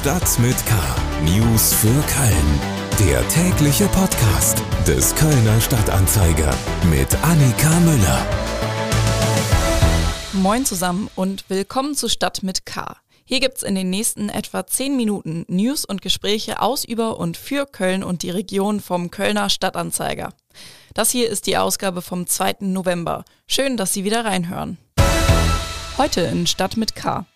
Stadt mit K. News für Köln. Der tägliche Podcast des Kölner Stadtanzeiger mit Annika Müller. Moin zusammen und willkommen zu Stadt mit K. Hier gibt's in den nächsten etwa 10 Minuten News und Gespräche aus, über und für Köln und die Region vom Kölner Stadtanzeiger. Das hier ist die Ausgabe vom 2. November. Schön, dass Sie wieder reinhören. Heute in Stadt mit K.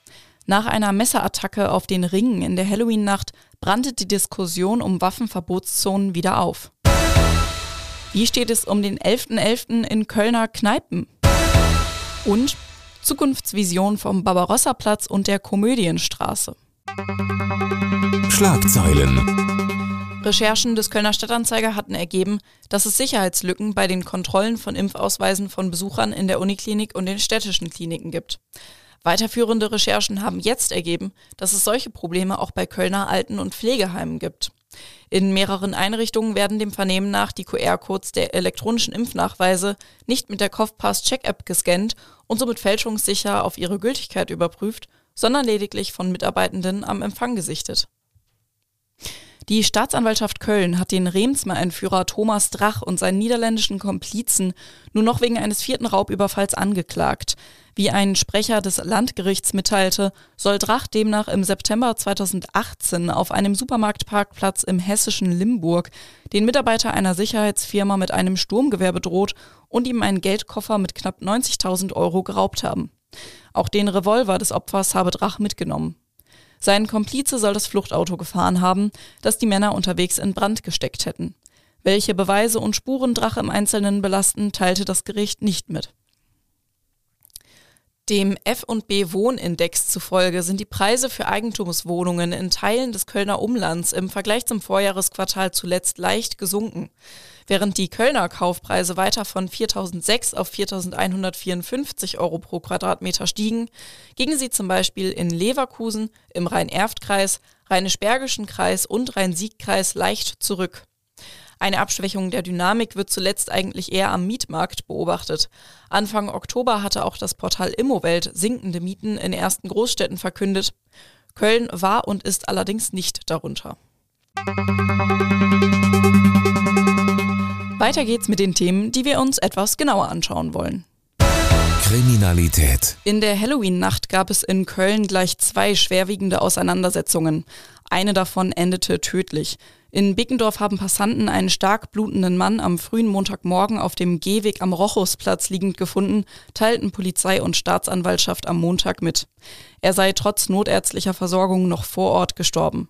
Nach einer Messerattacke auf den Ringen in der Halloween-Nacht brannte die Diskussion um Waffenverbotszonen wieder auf. Wie steht es um den 11.11. .11. in Kölner Kneipen? Und Zukunftsvision vom Barbarossa-Platz und der Komödienstraße. Schlagzeilen. Recherchen des Kölner Stadtanzeiger hatten ergeben, dass es Sicherheitslücken bei den Kontrollen von Impfausweisen von Besuchern in der Uniklinik und den städtischen Kliniken gibt. Weiterführende Recherchen haben jetzt ergeben, dass es solche Probleme auch bei Kölner Alten- und Pflegeheimen gibt. In mehreren Einrichtungen werden dem Vernehmen nach die QR-Codes der elektronischen Impfnachweise nicht mit der Kopfpass-Check-App gescannt und somit fälschungssicher auf ihre Gültigkeit überprüft, sondern lediglich von Mitarbeitenden am Empfang gesichtet. Die Staatsanwaltschaft Köln hat den Remsmer-Entführer Thomas Drach und seinen niederländischen Komplizen nur noch wegen eines vierten Raubüberfalls angeklagt. Wie ein Sprecher des Landgerichts mitteilte, soll Drach demnach im September 2018 auf einem Supermarktparkplatz im hessischen Limburg den Mitarbeiter einer Sicherheitsfirma mit einem Sturmgewehr bedroht und ihm einen Geldkoffer mit knapp 90.000 Euro geraubt haben. Auch den Revolver des Opfers habe Drach mitgenommen. Sein Komplize soll das Fluchtauto gefahren haben, das die Männer unterwegs in Brand gesteckt hätten. Welche Beweise und Spuren Drach im Einzelnen belasten, teilte das Gericht nicht mit. Dem F&B Wohnindex zufolge sind die Preise für Eigentumswohnungen in Teilen des Kölner Umlands im Vergleich zum Vorjahresquartal zuletzt leicht gesunken. Während die Kölner Kaufpreise weiter von 4.006 auf 4.154 Euro pro Quadratmeter stiegen, gingen sie zum Beispiel in Leverkusen, im Rhein-Erft-Kreis, Rheinisch-Bergischen Kreis und Rhein-Sieg-Kreis leicht zurück. Eine Abschwächung der Dynamik wird zuletzt eigentlich eher am Mietmarkt beobachtet. Anfang Oktober hatte auch das Portal Immowelt sinkende Mieten in ersten Großstädten verkündet. Köln war und ist allerdings nicht darunter. Weiter geht's mit den Themen, die wir uns etwas genauer anschauen wollen. Kriminalität. In der Halloween-Nacht gab es in Köln gleich zwei schwerwiegende Auseinandersetzungen. Eine davon endete tödlich. In Bickendorf haben Passanten einen stark blutenden Mann am frühen Montagmorgen auf dem Gehweg am Rochusplatz liegend gefunden, teilten Polizei und Staatsanwaltschaft am Montag mit. Er sei trotz notärztlicher Versorgung noch vor Ort gestorben.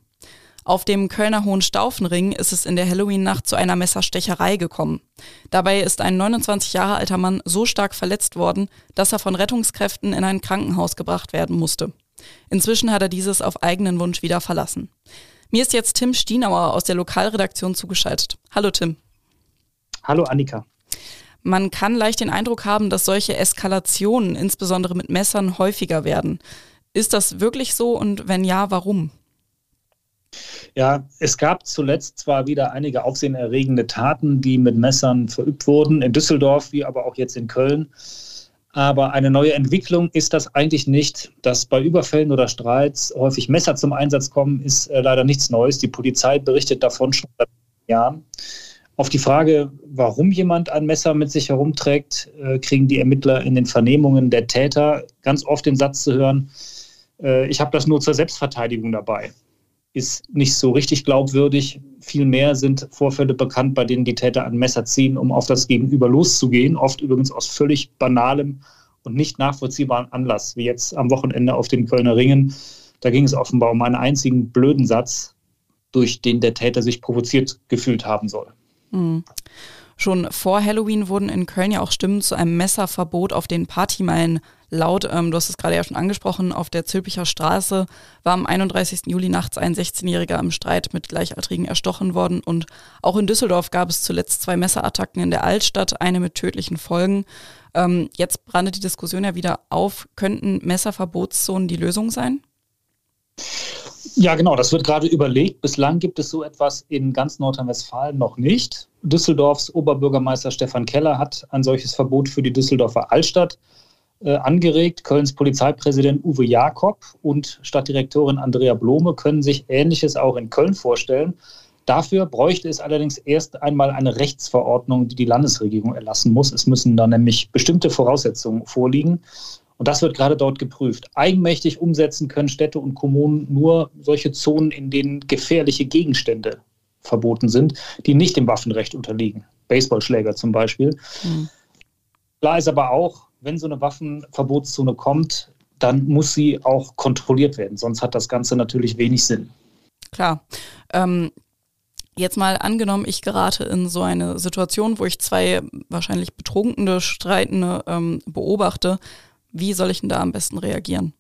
Auf dem Kölner Hohenstaufenring ist es in der Halloween-Nacht zu einer Messerstecherei gekommen. Dabei ist ein 29 Jahre alter Mann so stark verletzt worden, dass er von Rettungskräften in ein Krankenhaus gebracht werden musste. Inzwischen hat er dieses auf eigenen Wunsch wieder verlassen. Mir ist jetzt Tim Stienauer aus der Lokalredaktion zugeschaltet. Hallo Tim. Hallo Annika. Man kann leicht den Eindruck haben, dass solche Eskalationen, insbesondere mit Messern, häufiger werden. Ist das wirklich so und wenn ja, warum? Ja, es gab zuletzt zwar wieder einige aufsehenerregende Taten, die mit Messern verübt wurden, in Düsseldorf wie aber auch jetzt in Köln. Aber eine neue Entwicklung ist das eigentlich nicht. Dass bei Überfällen oder Streits häufig Messer zum Einsatz kommen, ist äh, leider nichts Neues. Die Polizei berichtet davon schon seit Jahren. Auf die Frage, warum jemand ein Messer mit sich herumträgt, äh, kriegen die Ermittler in den Vernehmungen der Täter ganz oft den Satz zu hören, äh, ich habe das nur zur Selbstverteidigung dabei ist nicht so richtig glaubwürdig. Vielmehr sind Vorfälle bekannt, bei denen die Täter ein Messer ziehen, um auf das Gegenüber loszugehen. Oft übrigens aus völlig banalem und nicht nachvollziehbaren Anlass, wie jetzt am Wochenende auf den Kölner Ringen. Da ging es offenbar um einen einzigen blöden Satz, durch den der Täter sich provoziert gefühlt haben soll. Mhm. Schon vor Halloween wurden in Köln ja auch Stimmen zu einem Messerverbot auf den Partymeilen laut. Ähm, du hast es gerade ja schon angesprochen, auf der Zülpicher Straße war am 31. Juli nachts ein 16-Jähriger im Streit mit Gleichaltrigen erstochen worden. Und auch in Düsseldorf gab es zuletzt zwei Messerattacken in der Altstadt, eine mit tödlichen Folgen. Ähm, jetzt brandet die Diskussion ja wieder auf. Könnten Messerverbotszonen die Lösung sein? Ja, genau, das wird gerade überlegt. Bislang gibt es so etwas in ganz Nordrhein-Westfalen noch nicht. Düsseldorfs Oberbürgermeister Stefan Keller hat ein solches Verbot für die Düsseldorfer Altstadt angeregt. Kölns Polizeipräsident Uwe Jakob und Stadtdirektorin Andrea Blome können sich Ähnliches auch in Köln vorstellen. Dafür bräuchte es allerdings erst einmal eine Rechtsverordnung, die die Landesregierung erlassen muss. Es müssen da nämlich bestimmte Voraussetzungen vorliegen. Und das wird gerade dort geprüft. Eigenmächtig umsetzen können Städte und Kommunen nur solche Zonen, in denen gefährliche Gegenstände verboten sind, die nicht dem Waffenrecht unterliegen. Baseballschläger zum Beispiel. Mhm. Klar ist aber auch, wenn so eine Waffenverbotszone kommt, dann muss sie auch kontrolliert werden. Sonst hat das Ganze natürlich wenig Sinn. Klar. Ähm, jetzt mal angenommen, ich gerate in so eine Situation, wo ich zwei wahrscheinlich betrunkene, streitende ähm, beobachte. Wie soll ich denn da am besten reagieren?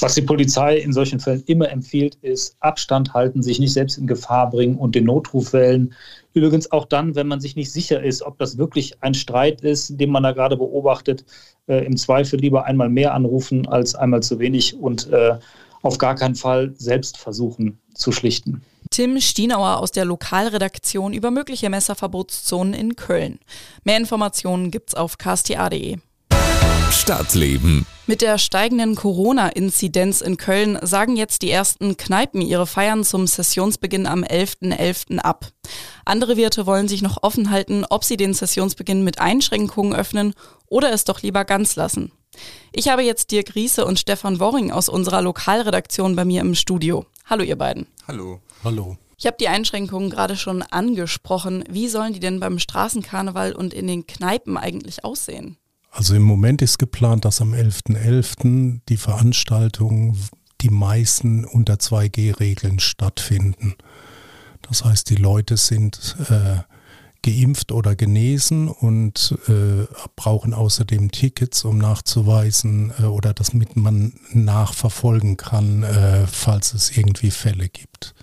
Was die Polizei in solchen Fällen immer empfiehlt, ist Abstand halten, sich nicht selbst in Gefahr bringen und den Notruf wählen. Übrigens auch dann, wenn man sich nicht sicher ist, ob das wirklich ein Streit ist, den man da gerade beobachtet, äh, im Zweifel lieber einmal mehr anrufen als einmal zu wenig und äh, auf gar keinen Fall selbst versuchen zu schlichten. Tim Stienauer aus der Lokalredaktion über mögliche Messerverbotszonen in Köln. Mehr Informationen gibt's auf ksta.de. Stadtleben. Mit der steigenden Corona-Inzidenz in Köln sagen jetzt die ersten Kneipen ihre Feiern zum Sessionsbeginn am 11.11. .11. ab. Andere Wirte wollen sich noch offen halten, ob sie den Sessionsbeginn mit Einschränkungen öffnen oder es doch lieber ganz lassen. Ich habe jetzt Dirk Riese und Stefan Worring aus unserer Lokalredaktion bei mir im Studio. Hallo ihr beiden. Hallo. Hallo. Ich habe die Einschränkungen gerade schon angesprochen. Wie sollen die denn beim Straßenkarneval und in den Kneipen eigentlich aussehen? Also im Moment ist geplant, dass am 11.11. .11. die Veranstaltungen, die meisten unter 2G-Regeln stattfinden. Das heißt, die Leute sind äh, geimpft oder genesen und äh, brauchen außerdem Tickets, um nachzuweisen äh, oder das mit man nachverfolgen kann, äh, falls es irgendwie Fälle gibt.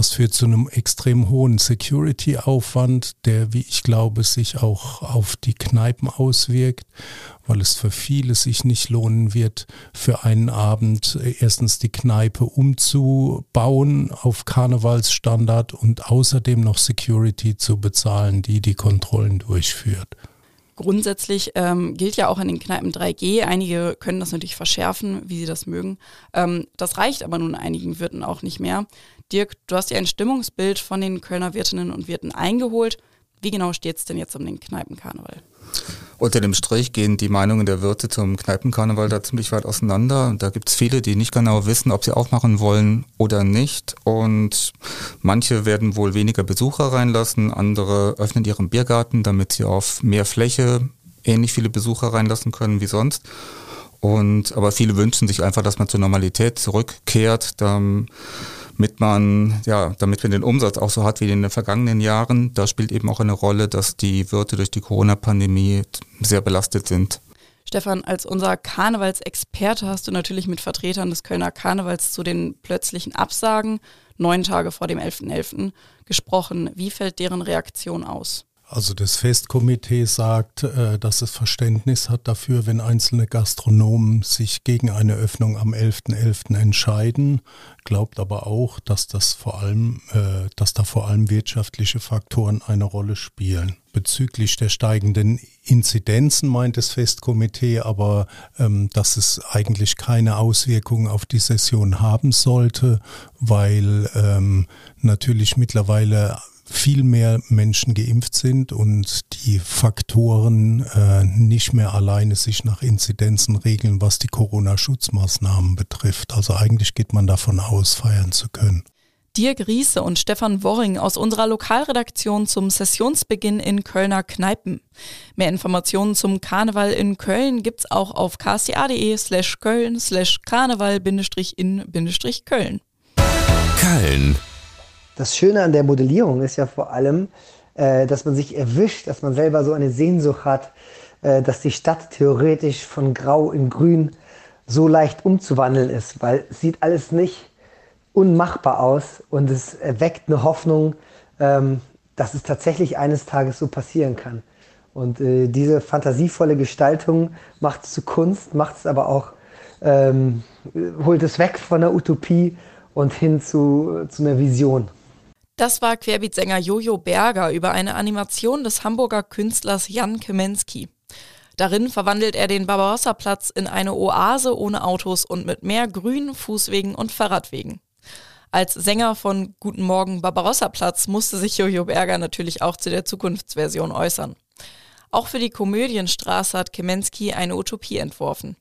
Das führt zu einem extrem hohen Security-Aufwand, der, wie ich glaube, sich auch auf die Kneipen auswirkt, weil es für viele sich nicht lohnen wird, für einen Abend erstens die Kneipe umzubauen auf Karnevalsstandard und außerdem noch Security zu bezahlen, die die Kontrollen durchführt. Grundsätzlich ähm, gilt ja auch in den Kneipen 3G. Einige können das natürlich verschärfen, wie sie das mögen. Ähm, das reicht aber nun einigen Wirten auch nicht mehr. Dirk, du hast ja ein Stimmungsbild von den Kölner Wirtinnen und Wirten eingeholt. Wie genau steht es denn jetzt um den Kneipenkarneval? Unter dem Strich gehen die Meinungen der Wirte zum Kneipenkarneval da ziemlich weit auseinander. Da gibt es viele, die nicht genau wissen, ob sie aufmachen wollen oder nicht. Und manche werden wohl weniger Besucher reinlassen, andere öffnen ihren Biergarten, damit sie auf mehr Fläche ähnlich viele Besucher reinlassen können wie sonst. Und aber viele wünschen sich einfach, dass man zur Normalität zurückkehrt. Dann damit man, ja, damit man den Umsatz auch so hat wie in den vergangenen Jahren. Da spielt eben auch eine Rolle, dass die Wirte durch die Corona-Pandemie sehr belastet sind. Stefan, als unser Karnevalsexperte hast du natürlich mit Vertretern des Kölner Karnevals zu den plötzlichen Absagen neun Tage vor dem 11.11. .11. gesprochen. Wie fällt deren Reaktion aus? Also das Festkomitee sagt, äh, dass es Verständnis hat dafür, wenn einzelne Gastronomen sich gegen eine Öffnung am 11.11. .11. entscheiden, glaubt aber auch, dass das vor allem, äh, dass da vor allem wirtschaftliche Faktoren eine Rolle spielen. Bezüglich der steigenden Inzidenzen meint das Festkomitee aber, ähm, dass es eigentlich keine Auswirkungen auf die Session haben sollte, weil ähm, natürlich mittlerweile viel mehr Menschen geimpft sind und die Faktoren äh, nicht mehr alleine sich nach Inzidenzen regeln, was die Corona-Schutzmaßnahmen betrifft. Also eigentlich geht man davon aus, feiern zu können. Dirk Riese und Stefan Worring aus unserer Lokalredaktion zum Sessionsbeginn in Kölner Kneipen. Mehr Informationen zum Karneval in Köln gibt's auch auf kca.de slash Köln slash Karneval-in-Köln. Köln das Schöne an der Modellierung ist ja vor allem, äh, dass man sich erwischt, dass man selber so eine Sehnsucht hat, äh, dass die Stadt theoretisch von Grau in Grün so leicht umzuwandeln ist, weil es sieht alles nicht unmachbar aus und es erweckt eine Hoffnung, ähm, dass es tatsächlich eines Tages so passieren kann. Und äh, diese fantasievolle Gestaltung macht es zu Kunst, macht es aber auch, ähm, holt es weg von der Utopie und hin zu, zu einer Vision. Das war Querbeatsänger Jojo Berger über eine Animation des Hamburger Künstlers Jan Kemensky. Darin verwandelt er den Barbarossa-Platz in eine Oase ohne Autos und mit mehr Grün, Fußwegen und Fahrradwegen. Als Sänger von Guten Morgen Barbarossa-Platz musste sich Jojo Berger natürlich auch zu der Zukunftsversion äußern. Auch für die Komödienstraße hat Kemensky eine Utopie entworfen.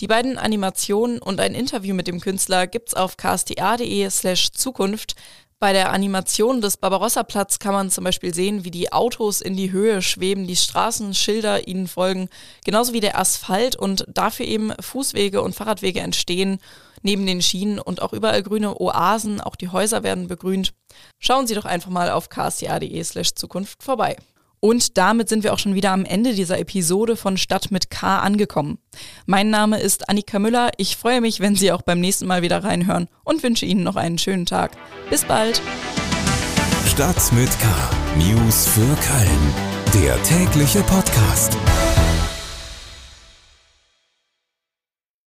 Die beiden Animationen und ein Interview mit dem Künstler gibt's auf ksta.de slash Zukunft. Bei der Animation des Barbarossa-Platz kann man zum Beispiel sehen, wie die Autos in die Höhe schweben, die Straßenschilder ihnen folgen, genauso wie der Asphalt und dafür eben Fußwege und Fahrradwege entstehen, neben den Schienen und auch überall grüne Oasen, auch die Häuser werden begrünt. Schauen Sie doch einfach mal auf ksta.de slash Zukunft vorbei. Und damit sind wir auch schon wieder am Ende dieser Episode von Stadt mit K angekommen. Mein Name ist Annika Müller. Ich freue mich, wenn Sie auch beim nächsten Mal wieder reinhören und wünsche Ihnen noch einen schönen Tag. Bis bald. Stadt mit K. News für Köln. Der tägliche Podcast.